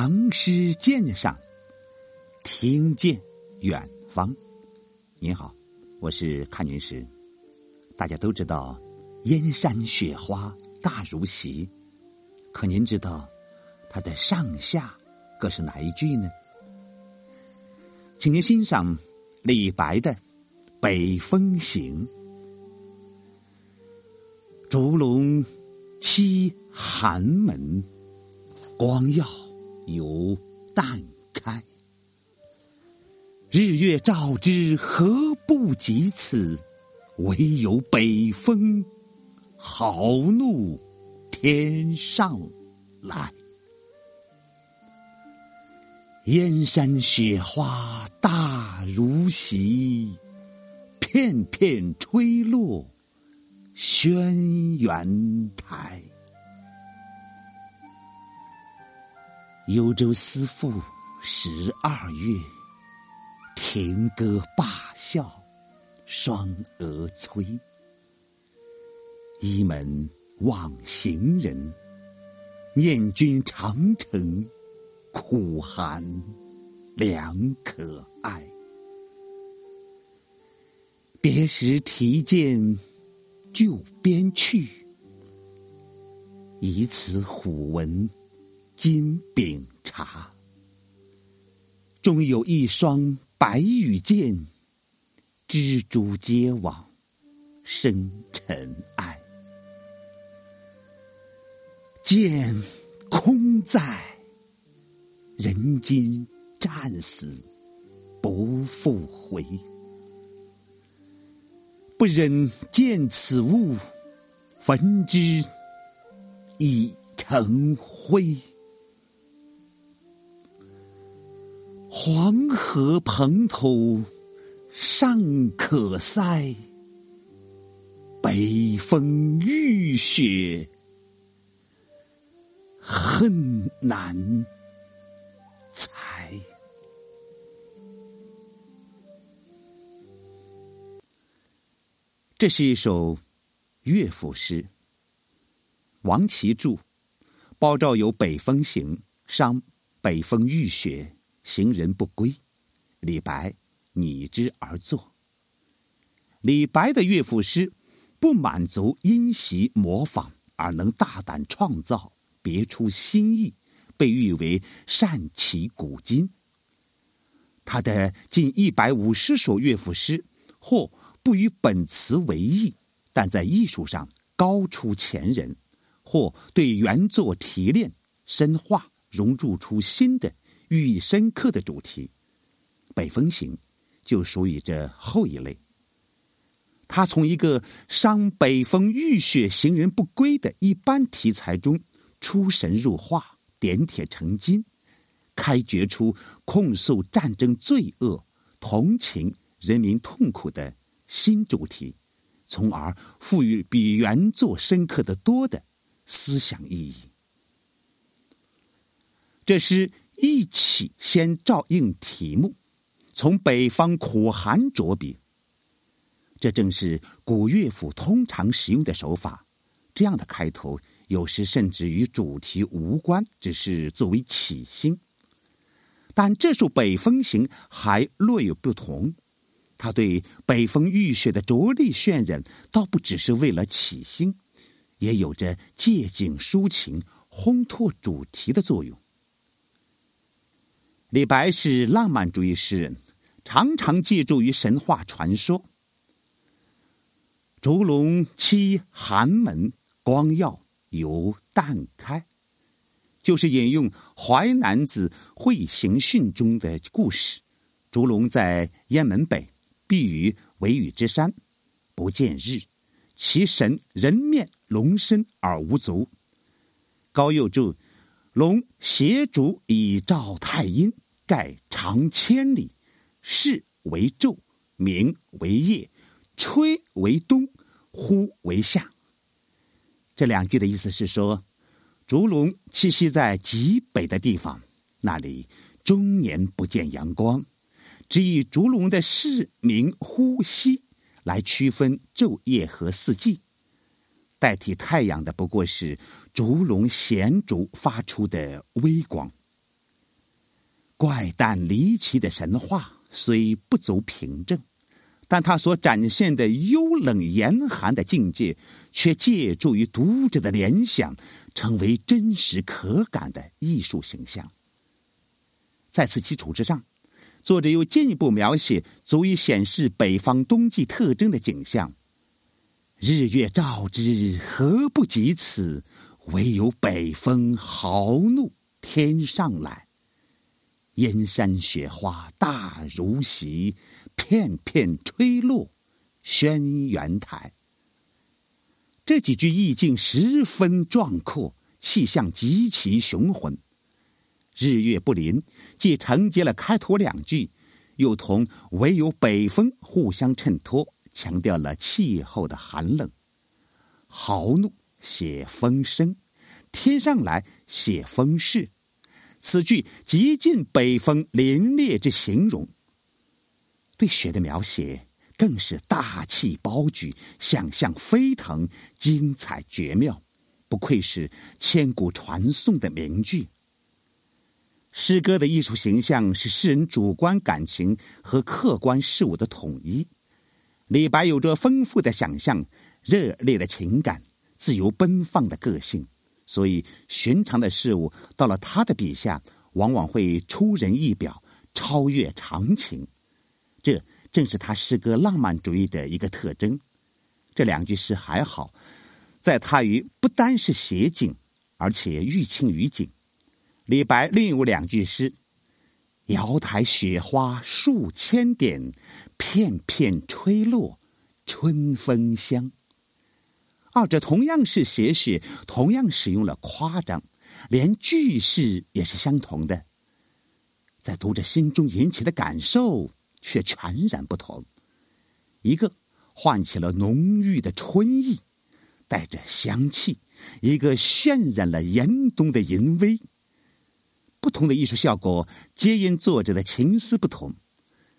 唐诗鉴赏，听见远方。您好，我是看云石。大家都知道“燕山雪花大如席”，可您知道它的上下各是哪一句呢？请您欣赏李白的《北风行》：“烛龙栖寒门，光耀。”犹淡开，日月照之，何不及此？唯有北风，豪怒天上来。燕山雪花大如席，片片吹落轩辕台。幽州思妇十二月，停歌罢笑双蛾催。倚门望行人，念君长城苦寒良可哀。别时提剑就边去，以此虎闻。金饼茶，终有一双白羽箭，蜘蛛结网生尘埃。剑空在，人今战死不复回。不忍见此物，焚之已成灰。黄河蓬头尚可塞，北风浴雪恨难裁。这是一首乐府诗，王琦著，包照有《北风行》，伤北风浴雪。行人不归，李白拟之而作。李白的乐府诗不满足因袭模仿，而能大胆创造，别出心意，被誉为善其古今。他的近一百五十首乐府诗，或不与本词为异，但在艺术上高出前人，或对原作提炼、深化，融入出新的。寓意深刻的主题，《北风行》就属于这后一类。他从一个伤北风浴血、行人不归的一般题材中出神入化、点铁成金，开掘出控诉战争罪恶、同情人民痛苦的新主题，从而赋予比原作深刻的多的思想意义。这诗。一起先照应题目，从北方苦寒着笔。这正是古乐府通常使用的手法。这样的开头，有时甚至与主题无关，只是作为起兴。但这首《北风行》还略有不同，他对北风浴雪的着力渲染，倒不只是为了起兴，也有着借景抒情、烘托主题的作用。李白是浪漫主义诗人，常常借助于神话传说。烛龙栖寒门，光耀犹旦开，就是引用《淮南子·会行训》中的故事：烛龙在雁门北，避于维雨之山，不见日，其神人面龙身而无足。高又注。龙携烛以照太阴，盖长千里，视为昼，明为夜，吹为冬，呼为夏。这两句的意思是说，烛龙栖息在极北的地方，那里终年不见阳光，只以烛龙的视、明、呼、吸来区分昼夜和四季。代替太阳的不过是烛龙衔烛发出的微光。怪诞离奇的神话虽不足凭证，但他所展现的幽冷严寒的境界，却借助于读者的联想，成为真实可感的艺术形象。在此基础之上，作者又进一步描写足以显示北方冬季特征的景象：日月照之，何不及此？唯有北风豪怒天上来。燕山雪花大如席，片片吹落轩辕台。这几句意境十分壮阔，气象极其雄浑。日月不临，既承接了开头两句，又同唯有北风互相衬托，强调了气候的寒冷。豪怒写风声，天上来写风势。此句极尽北风凛冽之形容，对雪的描写更是大气包举，想象飞腾，精彩绝妙，不愧是千古传颂的名句。诗歌的艺术形象是诗人主观感情和客观事物的统一。李白有着丰富的想象、热烈的情感、自由奔放的个性。所以，寻常的事物到了他的笔下，往往会出人意表，超越常情。这正是他诗歌浪漫主义的一个特征。这两句诗还好，在他于不单是写景，而且寓情于景。李白另有两句诗：“瑶台雪花数千点，片片吹落春风香。”二者同样是写雪，同样使用了夸张，连句式也是相同的，在读者心中引起的感受却全然不同。一个唤起了浓郁的春意，带着香气；一个渲染了严冬的淫威。不同的艺术效果，皆因作者的情思不同。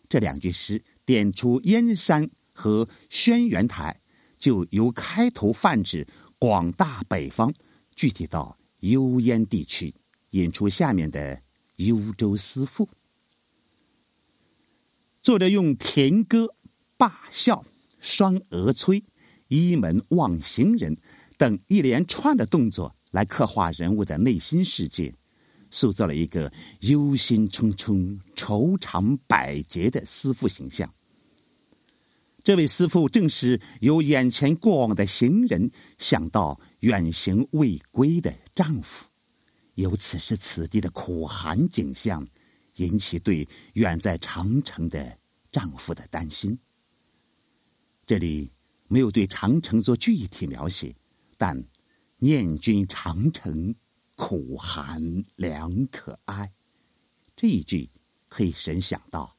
这两句诗点出燕山和轩辕台。就由开头泛指广大北方，具体到幽燕地区，引出下面的幽州思妇。作者用田歌、罢笑、双蛾催、倚门望行人等一连串的动作来刻画人物的内心世界，塑造了一个忧心忡忡、愁肠百结的思妇形象。这位师傅正是由眼前过往的行人想到远行未归的丈夫，由此时此地的苦寒景象，引起对远在长城的丈夫的担心。这里没有对长城做具体描写，但念君长城苦寒良可哀，这一句可以神想到。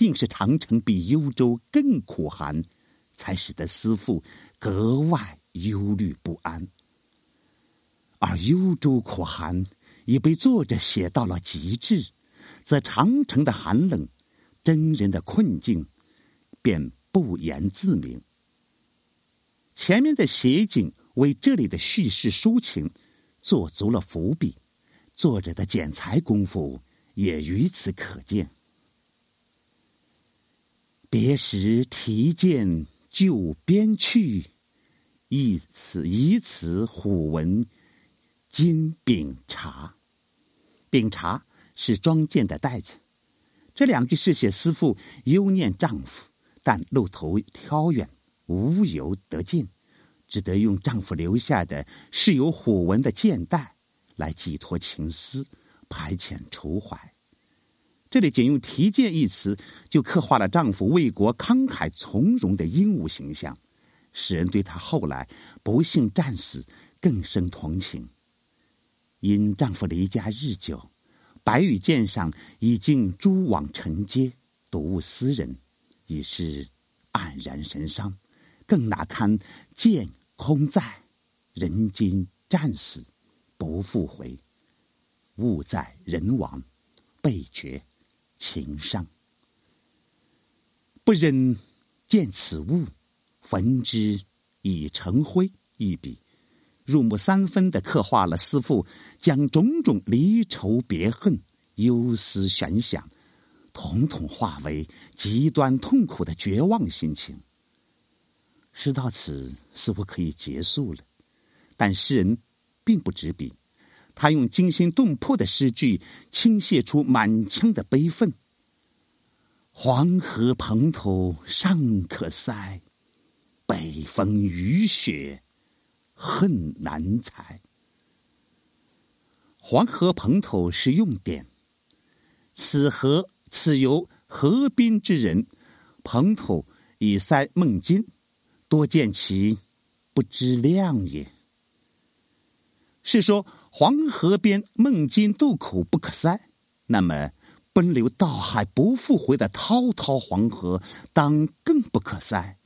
定是长城比幽州更苦寒，才使得思妇格外忧虑不安。而幽州苦寒已被作者写到了极致，则长城的寒冷、真人的困境，便不言自明。前面的写景为这里的叙事抒情做足了伏笔，作者的剪裁功夫也于此可见。别时提剑就边去，一此以此虎纹金柄茶。柄茶是装剑的袋子。这两句是写思妇忧念丈夫，但路途挑远，无由得见，只得用丈夫留下的是有虎纹的剑袋来寄托情思，排遣愁怀。这里仅用“提剑”一词，就刻画了丈夫为国慷慨从容的英武形象，使人对他后来不幸战死更生同情。因丈夫离家日久，白羽剑上已经蛛网成结，睹物思人，已是黯然神伤，更哪堪剑空在，人今战死不复回，物在人亡，倍觉。情伤，不忍见此物，焚之已成灰。一笔入木三分的刻画了思妇将种种离愁别恨忧思悬想，统统化为极端痛苦的绝望心情。诗到此似乎可以结束了，但诗人并不执笔，他用惊心动魄的诗句倾泻出满腔的悲愤。黄河蓬头尚可塞，北风雨雪恨难裁。黄河蓬头是用典，此河此由河滨之人，蓬头以塞孟津。多见其不知量也。是说黄河边孟津渡口不可塞，那么奔流到海不复回的滔滔黄河，当更不可塞。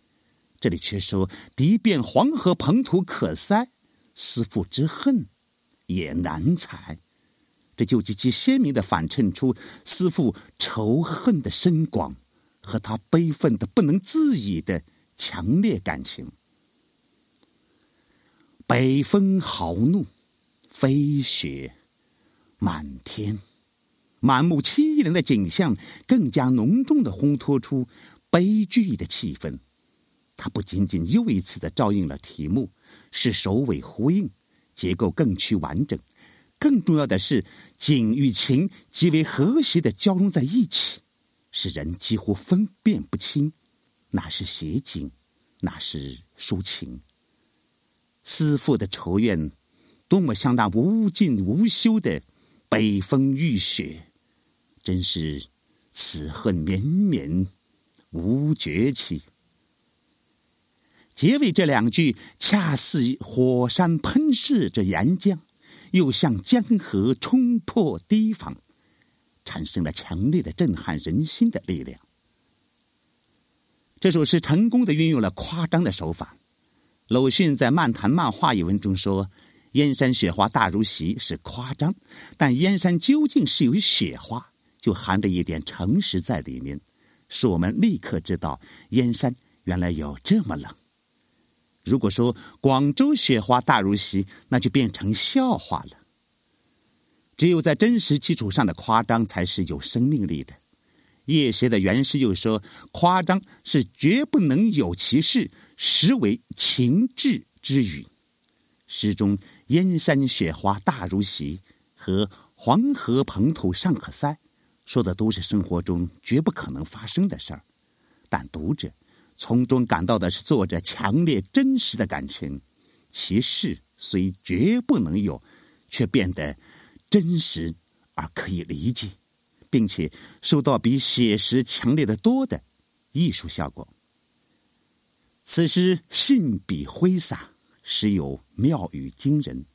这里却说敌变黄河蓬土可塞，思父之恨也难裁。这就极其鲜明的反衬出思父仇恨的深广，和他悲愤的不能自已的。强烈感情，北风豪怒，飞雪满天，满目凄凉的景象更加浓重的烘托出悲剧的气氛。它不仅仅又一次的照应了题目，是首尾呼应，结构更趋完整。更重要的是，景与情极为和谐的交融在一起，使人几乎分辨不清。哪是写景，哪是抒情？思父的仇怨，多么像那无尽无休的北风浴雪，真是此恨绵绵无绝期。结尾这两句，恰似火山喷射着岩浆，又像江河冲破堤防，产生了强烈的震撼人心的力量。这首诗成功的运用了夸张的手法。鲁迅在《漫谈漫画》一文中说：“燕山雪花大如席”是夸张，但燕山究竟是有雪花，就含着一点诚实在里面，使我们立刻知道燕山原来有这么冷。如果说广州雪花大如席，那就变成笑话了。只有在真实基础上的夸张，才是有生命力的。叶协的原诗又说：“夸张是绝不能有其事，实为情志之语。”诗中“燕山雪花大如席”和“黄河蓬头尚可塞”，说的都是生活中绝不可能发生的事儿，但读者从中感到的是作者强烈真实的感情，其事虽绝不能有，却变得真实而可以理解。并且受到比写实强烈的多的艺术效果。此诗信笔挥洒，时有妙语惊人，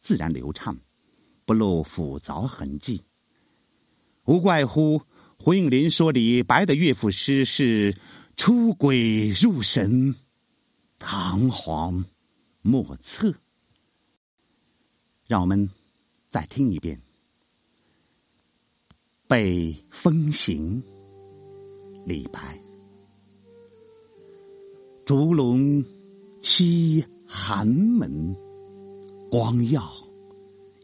自然流畅，不露复杂痕迹。无怪乎胡应麟说李白的乐府诗是出鬼入神，堂皇莫测。让我们再听一遍。北风行，李白。烛龙栖寒门，光耀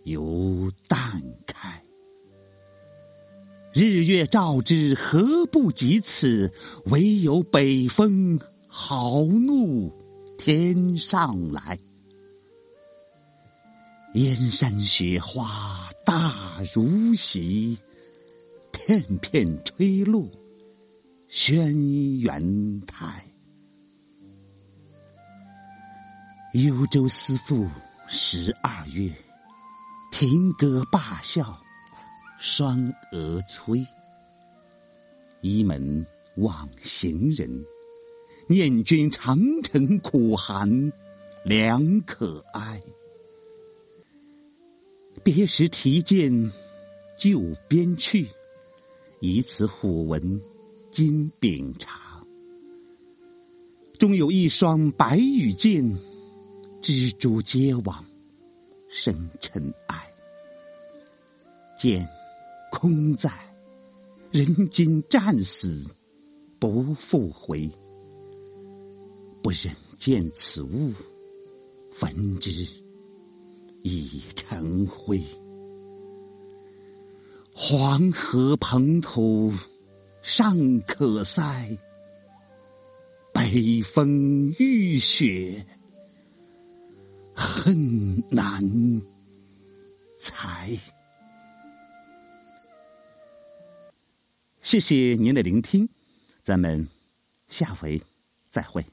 犹淡开。日月照之，何不及此？唯有北风豪怒天上来。燕山雪花大如席。片片吹落轩辕台，幽州思妇十二月，停歌罢笑双蛾催。倚门望行人，念君长城苦寒良可哀。别时提剑就边去。以此虎纹今秉茶，终有一双白羽箭，蜘蛛结网生尘埃。剑空在，人今战死不复回。不忍见此物，焚之已成灰。黄河捧土尚可塞，北风浴雪恨难才。谢谢您的聆听，咱们下回再会。